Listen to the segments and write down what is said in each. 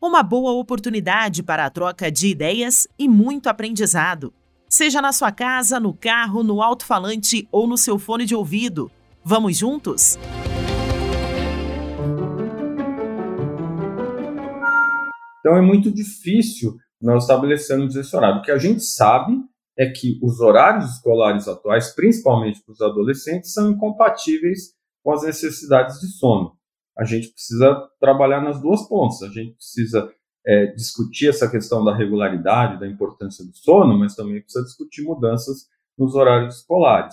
Uma boa oportunidade para a troca de ideias e muito aprendizado. Seja na sua casa, no carro, no alto-falante ou no seu fone de ouvido. Vamos juntos? Então é muito difícil nós estabelecermos esse horário. O que a gente sabe é que os horários escolares atuais, principalmente para os adolescentes, são incompatíveis com as necessidades de sono a gente precisa trabalhar nas duas pontas. A gente precisa é, discutir essa questão da regularidade, da importância do sono, mas também precisa discutir mudanças nos horários escolares.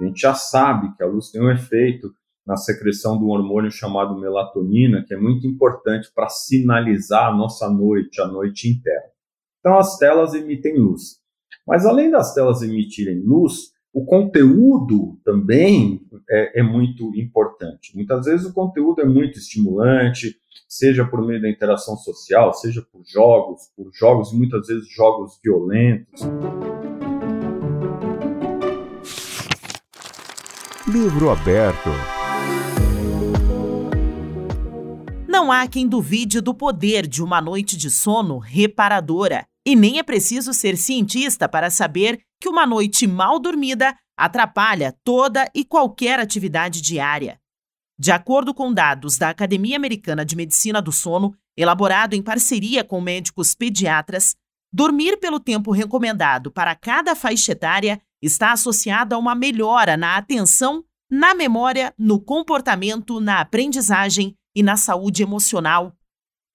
A gente já sabe que a luz tem um efeito na secreção do hormônio chamado melatonina, que é muito importante para sinalizar a nossa noite, a noite interna. Então, as telas emitem luz. Mas, além das telas emitirem luz, o conteúdo também é, é, muito importante. Muitas vezes o conteúdo é muito estimulante, seja por meio da interação social, seja por jogos, por jogos e muitas vezes jogos violentos. Livro aberto. Não há quem duvide do poder de uma noite de sono reparadora. E nem é preciso ser cientista para saber que uma noite mal dormida atrapalha toda e qualquer atividade diária. De acordo com dados da Academia Americana de Medicina do Sono, elaborado em parceria com médicos pediatras, dormir pelo tempo recomendado para cada faixa etária está associado a uma melhora na atenção, na memória, no comportamento, na aprendizagem e na saúde emocional,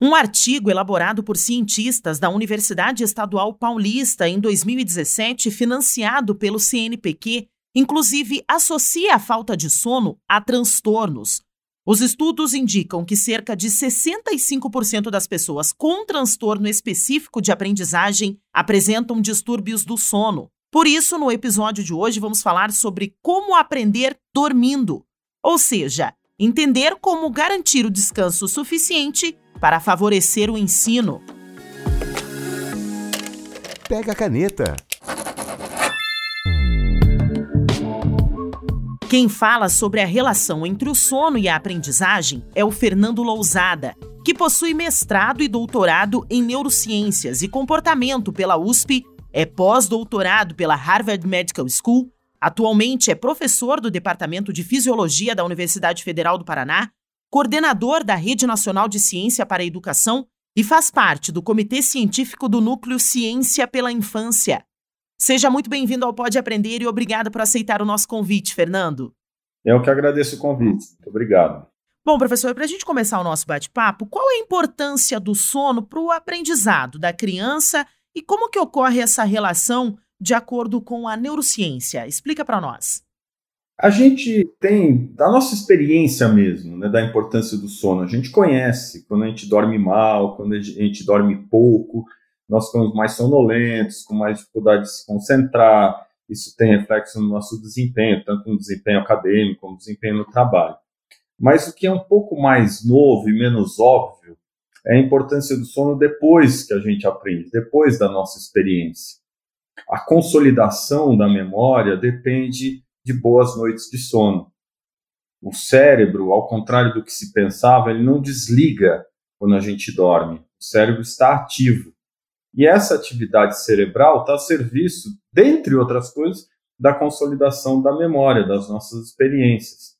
um artigo elaborado por cientistas da Universidade Estadual Paulista em 2017, financiado pelo CNPq, inclusive associa a falta de sono a transtornos. Os estudos indicam que cerca de 65% das pessoas com transtorno específico de aprendizagem apresentam distúrbios do sono. Por isso, no episódio de hoje, vamos falar sobre como aprender dormindo, ou seja, entender como garantir o descanso suficiente para favorecer o ensino. Pega a caneta. Quem fala sobre a relação entre o sono e a aprendizagem é o Fernando Lousada, que possui mestrado e doutorado em neurociências e comportamento pela USP, é pós-doutorado pela Harvard Medical School, atualmente é professor do Departamento de Fisiologia da Universidade Federal do Paraná coordenador da Rede Nacional de Ciência para a Educação e faz parte do Comitê Científico do Núcleo Ciência pela Infância. Seja muito bem-vindo ao Pode Aprender e obrigado por aceitar o nosso convite, Fernando. Eu que agradeço o convite. Muito obrigado. Bom, professor, para a gente começar o nosso bate-papo, qual é a importância do sono para o aprendizado da criança e como que ocorre essa relação de acordo com a neurociência? Explica para nós. A gente tem, da nossa experiência mesmo, né, da importância do sono, a gente conhece quando a gente dorme mal, quando a gente dorme pouco, nós ficamos mais sonolentos, com mais dificuldade de se concentrar, isso tem reflexo no nosso desempenho, tanto no desempenho acadêmico como no desempenho no trabalho. Mas o que é um pouco mais novo e menos óbvio é a importância do sono depois que a gente aprende, depois da nossa experiência. A consolidação da memória depende de boas noites de sono. O cérebro, ao contrário do que se pensava, ele não desliga quando a gente dorme. O cérebro está ativo. E essa atividade cerebral está a serviço, dentre outras coisas, da consolidação da memória, das nossas experiências.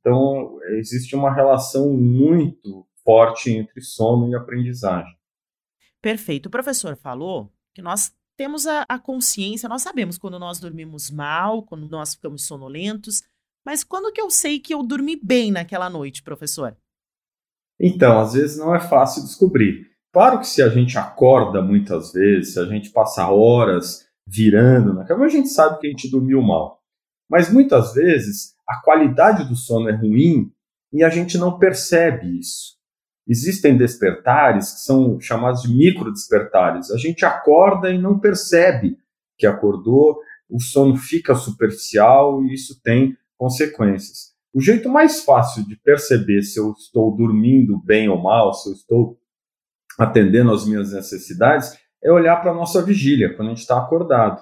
Então, existe uma relação muito forte entre sono e aprendizagem. Perfeito. O professor falou que nós temos a, a consciência, nós sabemos quando nós dormimos mal, quando nós ficamos sonolentos, mas quando que eu sei que eu dormi bem naquela noite, professor? Então, às vezes não é fácil descobrir. Claro que se a gente acorda muitas vezes, se a gente passa horas virando na cama, a gente sabe que a gente dormiu mal. Mas muitas vezes a qualidade do sono é ruim e a gente não percebe isso. Existem despertares que são chamados de microdespertares. A gente acorda e não percebe que acordou, o sono fica superficial e isso tem consequências. O jeito mais fácil de perceber se eu estou dormindo bem ou mal, se eu estou atendendo às minhas necessidades, é olhar para a nossa vigília, quando a gente está acordado.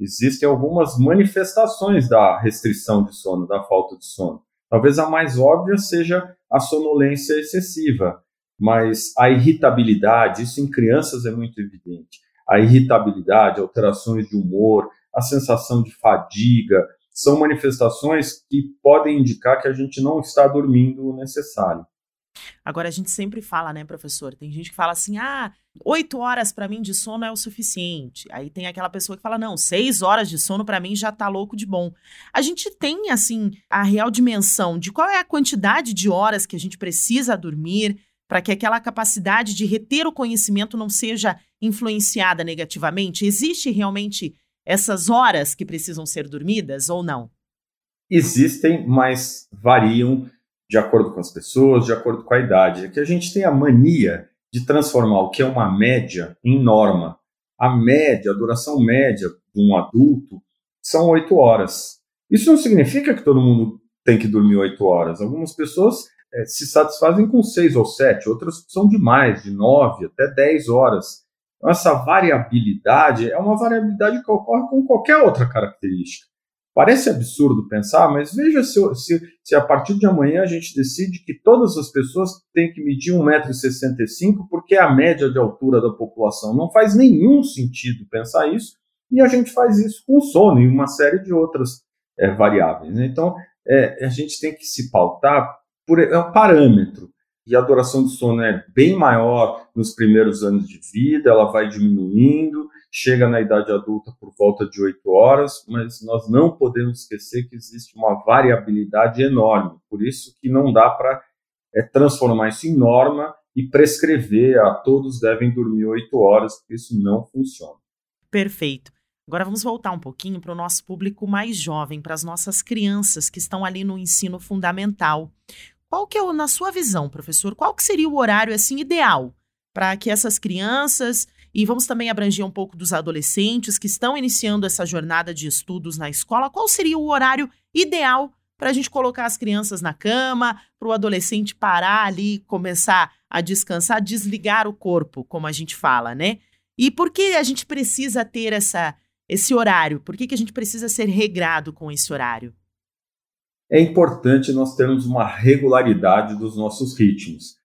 Existem algumas manifestações da restrição de sono, da falta de sono. Talvez a mais óbvia seja a sonolência excessiva, mas a irritabilidade, isso em crianças é muito evidente. A irritabilidade, alterações de humor, a sensação de fadiga, são manifestações que podem indicar que a gente não está dormindo o necessário. Agora, a gente sempre fala, né, professor? Tem gente que fala assim: ah, oito horas para mim de sono é o suficiente. Aí tem aquela pessoa que fala: não, seis horas de sono para mim já tá louco de bom. A gente tem, assim, a real dimensão de qual é a quantidade de horas que a gente precisa dormir para que aquela capacidade de reter o conhecimento não seja influenciada negativamente? Existe realmente essas horas que precisam ser dormidas ou não? Existem, mas variam de acordo com as pessoas, de acordo com a idade. É que a gente tem a mania de transformar o que é uma média em norma. A média, a duração média de um adulto são oito horas. Isso não significa que todo mundo tem que dormir oito horas. Algumas pessoas é, se satisfazem com seis ou sete, outras são de mais, de nove até dez horas. Então, essa variabilidade é uma variabilidade que ocorre com qualquer outra característica. Parece absurdo pensar, mas veja se, se, se, a partir de amanhã a gente decide que todas as pessoas têm que medir 1,65m porque é a média de altura da população. Não faz nenhum sentido pensar isso, e a gente faz isso com sono e uma série de outras é, variáveis. Né? Então, é, a gente tem que se pautar por é um parâmetro e a duração do sono é bem maior nos primeiros anos de vida, ela vai diminuindo, chega na idade adulta por volta de 8 horas, mas nós não podemos esquecer que existe uma variabilidade enorme, por isso que não dá para é, transformar isso em norma e prescrever a todos devem dormir 8 horas, porque isso não funciona. Perfeito. Agora vamos voltar um pouquinho para o nosso público mais jovem, para as nossas crianças que estão ali no ensino fundamental. Qual que é, na sua visão, professor, qual que seria o horário assim ideal para que essas crianças e vamos também abranger um pouco dos adolescentes que estão iniciando essa jornada de estudos na escola, qual seria o horário ideal para a gente colocar as crianças na cama, para o adolescente parar ali, começar a descansar, desligar o corpo, como a gente fala, né? E por que a gente precisa ter essa, esse horário? Por que, que a gente precisa ser regrado com esse horário? é importante nós termos uma regularidade dos nossos ritmos.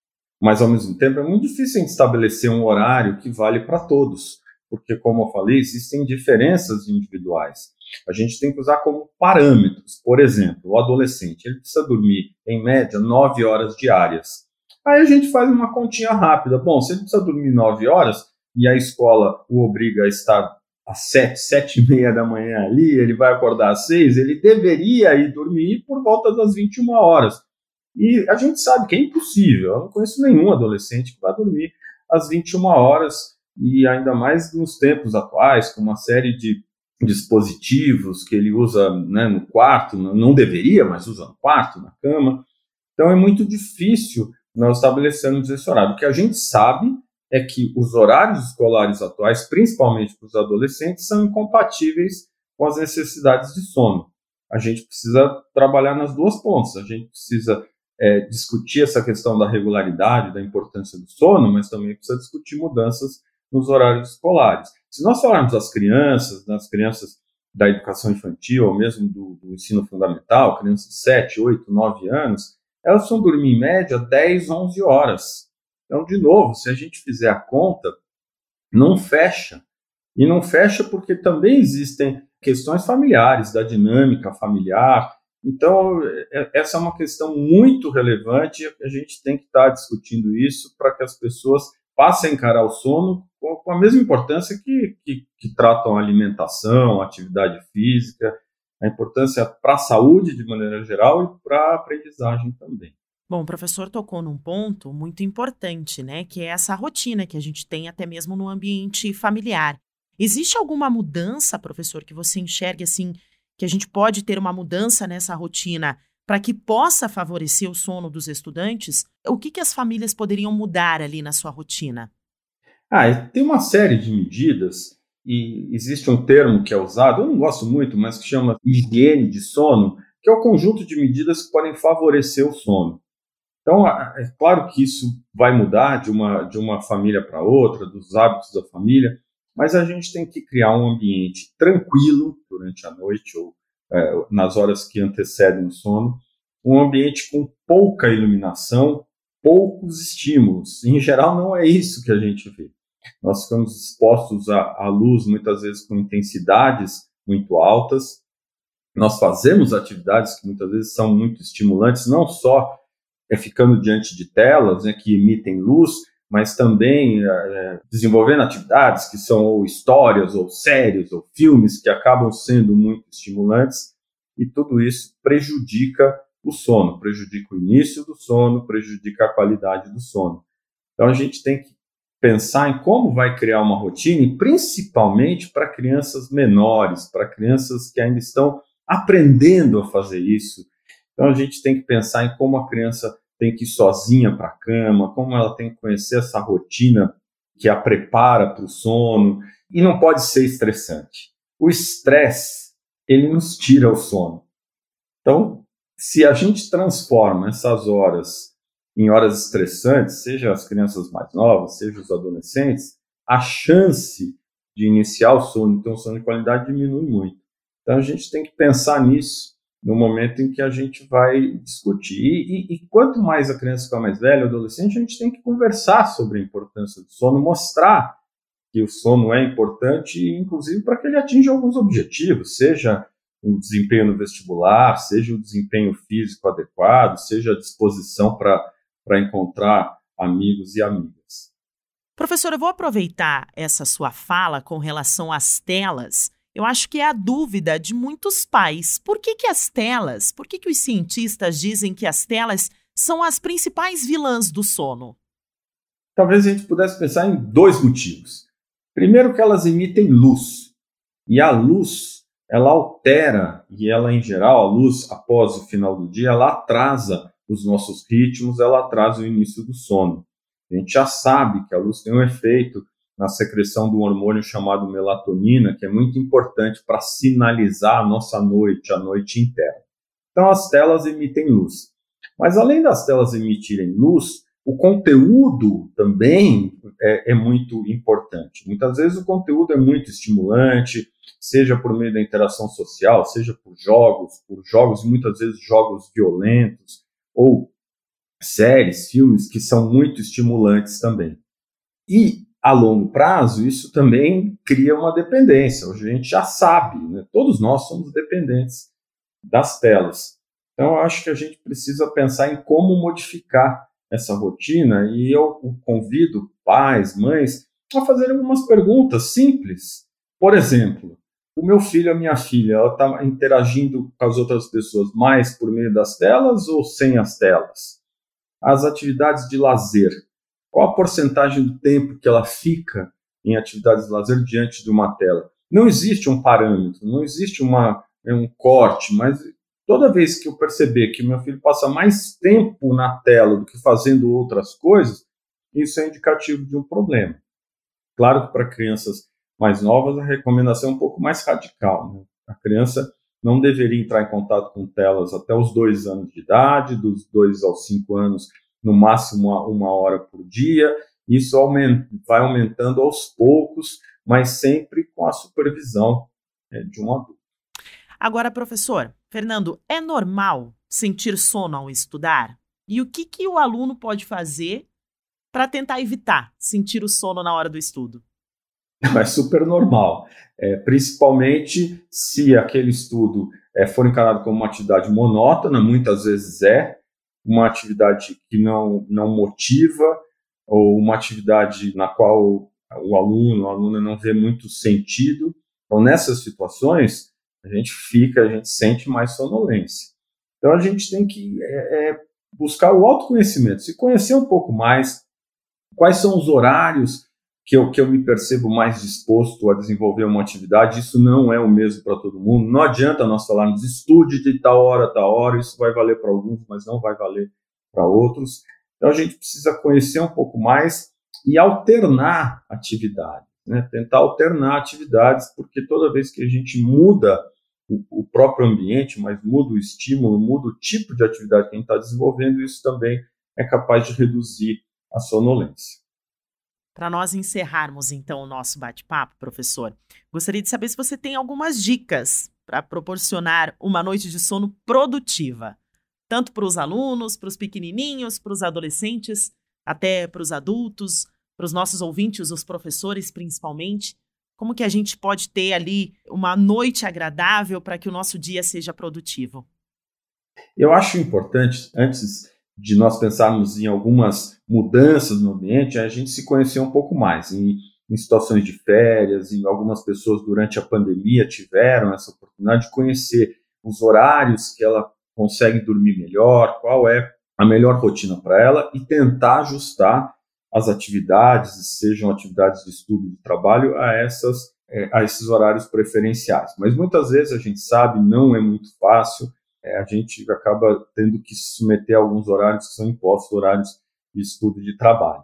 Mas, ao mesmo tempo, é muito difícil estabelecer um horário que vale para todos, porque, como eu falei, existem diferenças individuais. A gente tem que usar como parâmetros. Por exemplo, o adolescente ele precisa dormir, em média, nove horas diárias. Aí a gente faz uma continha rápida. Bom, se ele precisa dormir nove horas e a escola o obriga a estar às sete, sete e meia da manhã ali, ele vai acordar às seis, ele deveria ir dormir por volta das 21 horas. E a gente sabe que é impossível. Eu não conheço nenhum adolescente que vai dormir às 21 horas, e ainda mais nos tempos atuais, com uma série de dispositivos que ele usa né, no quarto, não deveria, mas usa no quarto, na cama. Então é muito difícil nós estabelecermos esse horário. O que a gente sabe é que os horários escolares atuais, principalmente para os adolescentes, são incompatíveis com as necessidades de sono. A gente precisa trabalhar nas duas pontas. A gente precisa é, discutir essa questão da regularidade, da importância do sono, mas também precisa discutir mudanças nos horários escolares. Se nós falarmos das crianças, das crianças da educação infantil, ou mesmo do, do ensino fundamental, crianças de 7, 8, 9 anos, elas vão dormir em média 10, 11 horas. Então, de novo, se a gente fizer a conta, não fecha. E não fecha porque também existem questões familiares, da dinâmica familiar. Então, é, essa é uma questão muito relevante e a gente tem que estar discutindo isso para que as pessoas passem a encarar o sono com a mesma importância que, que, que tratam a alimentação, a atividade física, a importância para a saúde de maneira geral e para a aprendizagem também. Bom, o professor tocou num ponto muito importante, né? Que é essa rotina que a gente tem até mesmo no ambiente familiar. Existe alguma mudança, professor, que você enxergue assim, que a gente pode ter uma mudança nessa rotina para que possa favorecer o sono dos estudantes? O que, que as famílias poderiam mudar ali na sua rotina? Ah, tem uma série de medidas e existe um termo que é usado, eu não gosto muito, mas que chama higiene de sono, que é o conjunto de medidas que podem favorecer o sono. Então, é claro que isso vai mudar de uma, de uma família para outra, dos hábitos da família, mas a gente tem que criar um ambiente tranquilo durante a noite ou é, nas horas que antecedem o sono, um ambiente com pouca iluminação, poucos estímulos. Em geral, não é isso que a gente vê. Nós ficamos expostos à, à luz muitas vezes com intensidades muito altas. Nós fazemos atividades que muitas vezes são muito estimulantes, não só é ficando diante de telas né, que emitem luz, mas também é, desenvolvendo atividades que são ou histórias, ou séries, ou filmes que acabam sendo muito estimulantes, e tudo isso prejudica o sono, prejudica o início do sono, prejudica a qualidade do sono. Então a gente tem que pensar em como vai criar uma rotina, principalmente para crianças menores, para crianças que ainda estão aprendendo a fazer isso. Então a gente tem que pensar em como a criança tem que ir sozinha para a cama, como ela tem que conhecer essa rotina que a prepara para o sono, e não pode ser estressante. O estresse, ele nos tira o sono. Então, se a gente transforma essas horas em horas estressantes, seja as crianças mais novas, seja os adolescentes, a chance de iniciar o sono, ter um sono de qualidade diminui muito. Então a gente tem que pensar nisso no momento em que a gente vai discutir. E, e, quanto mais a criança ficar mais velha, adolescente, a gente tem que conversar sobre a importância do sono, mostrar que o sono é importante, inclusive para que ele atinja alguns objetivos, seja o desempenho no vestibular, seja o desempenho físico adequado, seja a disposição para encontrar amigos e amigas. Professor, eu vou aproveitar essa sua fala com relação às telas eu acho que é a dúvida de muitos pais. Por que, que as telas, por que, que os cientistas dizem que as telas são as principais vilãs do sono? Talvez a gente pudesse pensar em dois motivos. Primeiro, que elas emitem luz. E a luz, ela altera, e ela, em geral, a luz, após o final do dia, ela atrasa os nossos ritmos, ela atrasa o início do sono. A gente já sabe que a luz tem um efeito na secreção do hormônio chamado melatonina, que é muito importante para sinalizar a nossa noite, a noite inteira. Então, as telas emitem luz. Mas, além das telas emitirem luz, o conteúdo também é, é, muito importante. Muitas vezes o conteúdo é muito estimulante, seja por meio da interação social, seja por jogos, por jogos, muitas vezes jogos violentos, ou séries, filmes que são muito estimulantes também. E a longo prazo, isso também cria uma dependência. Hoje a gente já sabe, né? todos nós somos dependentes das telas. Então, eu acho que a gente precisa pensar em como modificar essa rotina e eu convido pais, mães a fazerem algumas perguntas simples. Por exemplo, o meu filho, a minha filha, ela está interagindo com as outras pessoas mais por meio das telas ou sem as telas? As atividades de lazer, qual a porcentagem do tempo que ela fica em atividades de lazer diante de uma tela? Não existe um parâmetro, não existe uma, é um corte, mas toda vez que eu perceber que meu filho passa mais tempo na tela do que fazendo outras coisas, isso é indicativo de um problema. Claro que para crianças mais novas a recomendação é um pouco mais radical. Né? A criança não deveria entrar em contato com telas até os dois anos de idade, dos dois aos cinco anos no máximo uma, uma hora por dia. Isso aumenta, vai aumentando aos poucos, mas sempre com a supervisão é, de um adulto. Agora, professor, Fernando, é normal sentir sono ao estudar? E o que, que o aluno pode fazer para tentar evitar sentir o sono na hora do estudo? É super normal, é, principalmente se aquele estudo é, for encarado como uma atividade monótona, muitas vezes é, uma atividade que não, não motiva, ou uma atividade na qual o aluno, a aluna não vê muito sentido. Então, nessas situações, a gente fica, a gente sente mais sonolência. Então, a gente tem que é, é, buscar o autoconhecimento, se conhecer um pouco mais, quais são os horários que eu, que eu me percebo mais disposto a desenvolver uma atividade, isso não é o mesmo para todo mundo. Não adianta nós falarmos estude de tal hora, tal hora, isso vai valer para alguns, mas não vai valer para outros. Então a gente precisa conhecer um pouco mais e alternar atividades. né? tentar alternar atividades, porque toda vez que a gente muda o, o próprio ambiente, mas muda o estímulo, muda o tipo de atividade que a gente está desenvolvendo, isso também é capaz de reduzir a sonolência. Para nós encerrarmos então o nosso bate-papo, professor, gostaria de saber se você tem algumas dicas para proporcionar uma noite de sono produtiva, tanto para os alunos, para os pequenininhos, para os adolescentes, até para os adultos, para os nossos ouvintes, os professores principalmente. Como que a gente pode ter ali uma noite agradável para que o nosso dia seja produtivo? Eu acho importante, antes de nós pensarmos em algumas mudanças no ambiente, a gente se conhecer um pouco mais. Em, em situações de férias, e algumas pessoas durante a pandemia tiveram essa oportunidade de conhecer os horários que ela consegue dormir melhor, qual é a melhor rotina para ela e tentar ajustar as atividades, sejam atividades de estudo de trabalho, a, essas, é, a esses horários preferenciais. Mas muitas vezes a gente sabe, não é muito fácil, é, a gente acaba tendo que se submeter a alguns horários que são impostos, horários de estudo de trabalho.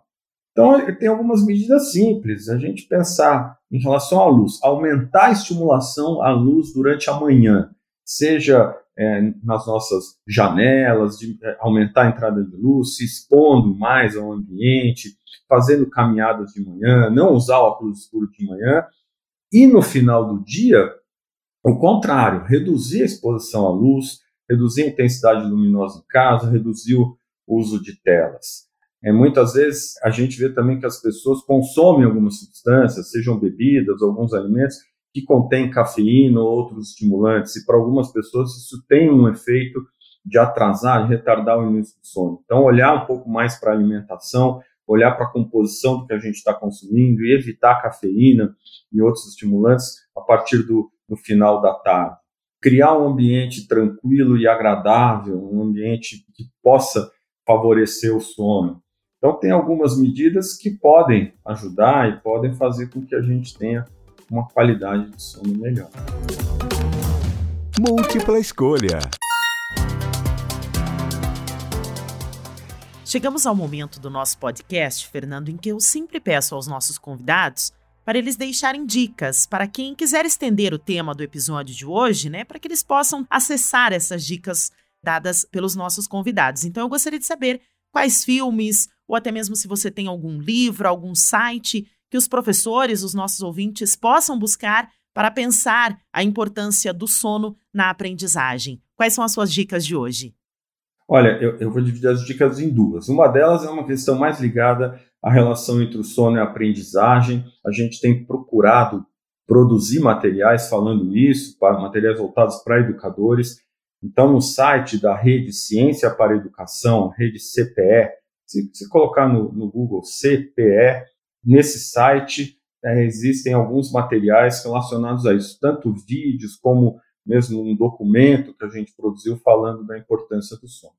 Então, tem algumas medidas simples. A gente pensar em relação à luz, aumentar a estimulação à luz durante a manhã, seja é, nas nossas janelas, de é, aumentar a entrada de luz, se expondo mais ao ambiente, fazendo caminhadas de manhã, não usar o óculos escuro de manhã, e no final do dia, o contrário, reduzir a exposição à luz, reduzir a intensidade luminosa em casa, reduzir o uso de telas. É, muitas vezes a gente vê também que as pessoas consomem algumas substâncias, sejam bebidas, alguns alimentos, que contêm cafeína ou outros estimulantes, e para algumas pessoas isso tem um efeito de atrasar, de retardar o início do sono. Então, olhar um pouco mais para a alimentação, olhar para a composição do que a gente está consumindo e evitar cafeína e outros estimulantes a partir do, do final da tarde. Criar um ambiente tranquilo e agradável, um ambiente que possa favorecer o sono. Então, tem algumas medidas que podem ajudar e podem fazer com que a gente tenha uma qualidade de sono melhor. Múltipla escolha. Chegamos ao momento do nosso podcast, Fernando, em que eu sempre peço aos nossos convidados para eles deixarem dicas para quem quiser estender o tema do episódio de hoje, né, para que eles possam acessar essas dicas dadas pelos nossos convidados. Então eu gostaria de saber quais filmes ou até mesmo se você tem algum livro, algum site que os professores, os nossos ouvintes, possam buscar para pensar a importância do sono na aprendizagem. Quais são as suas dicas de hoje? Olha, eu, eu, vou dividir as dicas em duas. Uma delas é uma questão mais ligada à relação entre o sono e a aprendizagem. A gente tem procurado produzir materiais falando isso, materiais voltados para educadores. Então, no site da Rede Ciência para Educação, rede CPE, se, se colocar no, no Google CPE, Nesse site é, existem alguns materiais relacionados a isso, tanto vídeos como mesmo um documento que a gente produziu falando da importância do sono.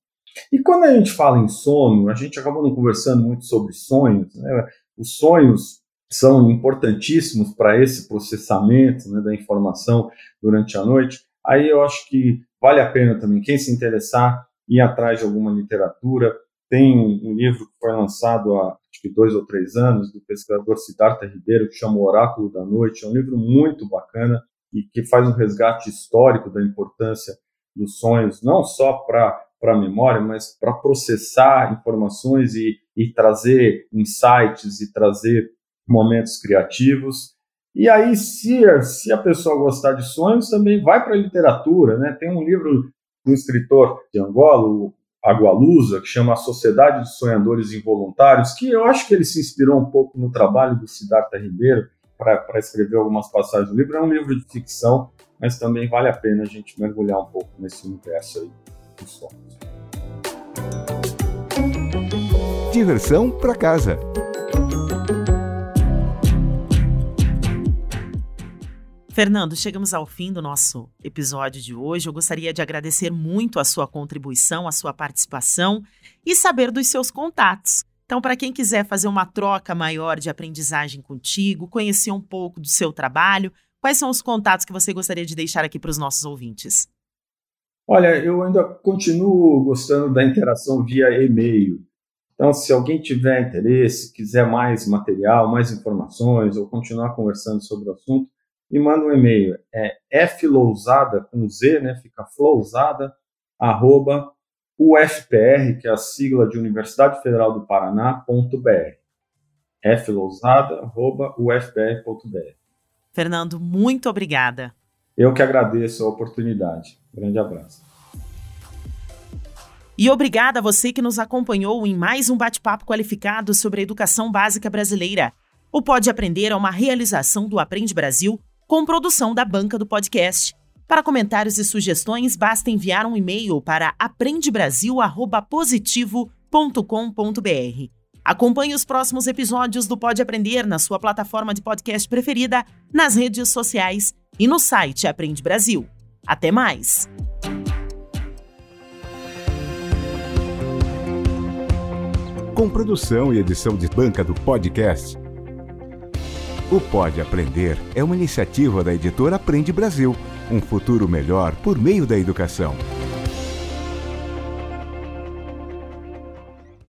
E quando a gente fala em sono, a gente acaba não conversando muito sobre sonhos. Né? Os sonhos são importantíssimos para esse processamento né, da informação durante a noite. Aí eu acho que vale a pena também, quem se interessar, ir atrás de alguma literatura. Tem um livro que foi lançado há acho que dois ou três anos, do pesquisador Siddhartha Ribeiro, que chama O Oráculo da Noite. É um livro muito bacana e que faz um resgate histórico da importância dos sonhos, não só para a memória, mas para processar informações e, e trazer insights e trazer momentos criativos. E aí, se, se a pessoa gostar de sonhos, também vai para a literatura. Né? Tem um livro do escritor de Angola, o Agualusa, que chama a Sociedade dos Sonhadores Involuntários, que eu acho que ele se inspirou um pouco no trabalho do Siddhartha Ribeiro para escrever algumas passagens do livro. É um livro de ficção, mas também vale a pena a gente mergulhar um pouco nesse universo aí dos sonhos. Diversão para casa. Fernando, chegamos ao fim do nosso episódio de hoje. Eu gostaria de agradecer muito a sua contribuição, a sua participação e saber dos seus contatos. Então, para quem quiser fazer uma troca maior de aprendizagem contigo, conhecer um pouco do seu trabalho, quais são os contatos que você gostaria de deixar aqui para os nossos ouvintes? Olha, eu ainda continuo gostando da interação via e-mail. Então, se alguém tiver interesse, quiser mais material, mais informações ou continuar conversando sobre o assunto, me manda um e-mail. É flousada, com Z, né? Fica flousada, arroba UFPR, que é a sigla de Universidade Federal do Paraná.br. flousada, arroba UFPR.br. Fernando, muito obrigada. Eu que agradeço a oportunidade. Grande abraço. E obrigada a você que nos acompanhou em mais um bate-papo qualificado sobre a educação básica brasileira. O Pode Aprender é uma realização do Aprende Brasil com produção da banca do podcast. Para comentários e sugestões, basta enviar um e-mail para aprendebrasil@positivo.com.br. Acompanhe os próximos episódios do Pode Aprender na sua plataforma de podcast preferida, nas redes sociais e no site Aprende Brasil. Até mais! com produção e edição de banca do podcast. O Pode Aprender é uma iniciativa da editora Aprende Brasil, um futuro melhor por meio da educação.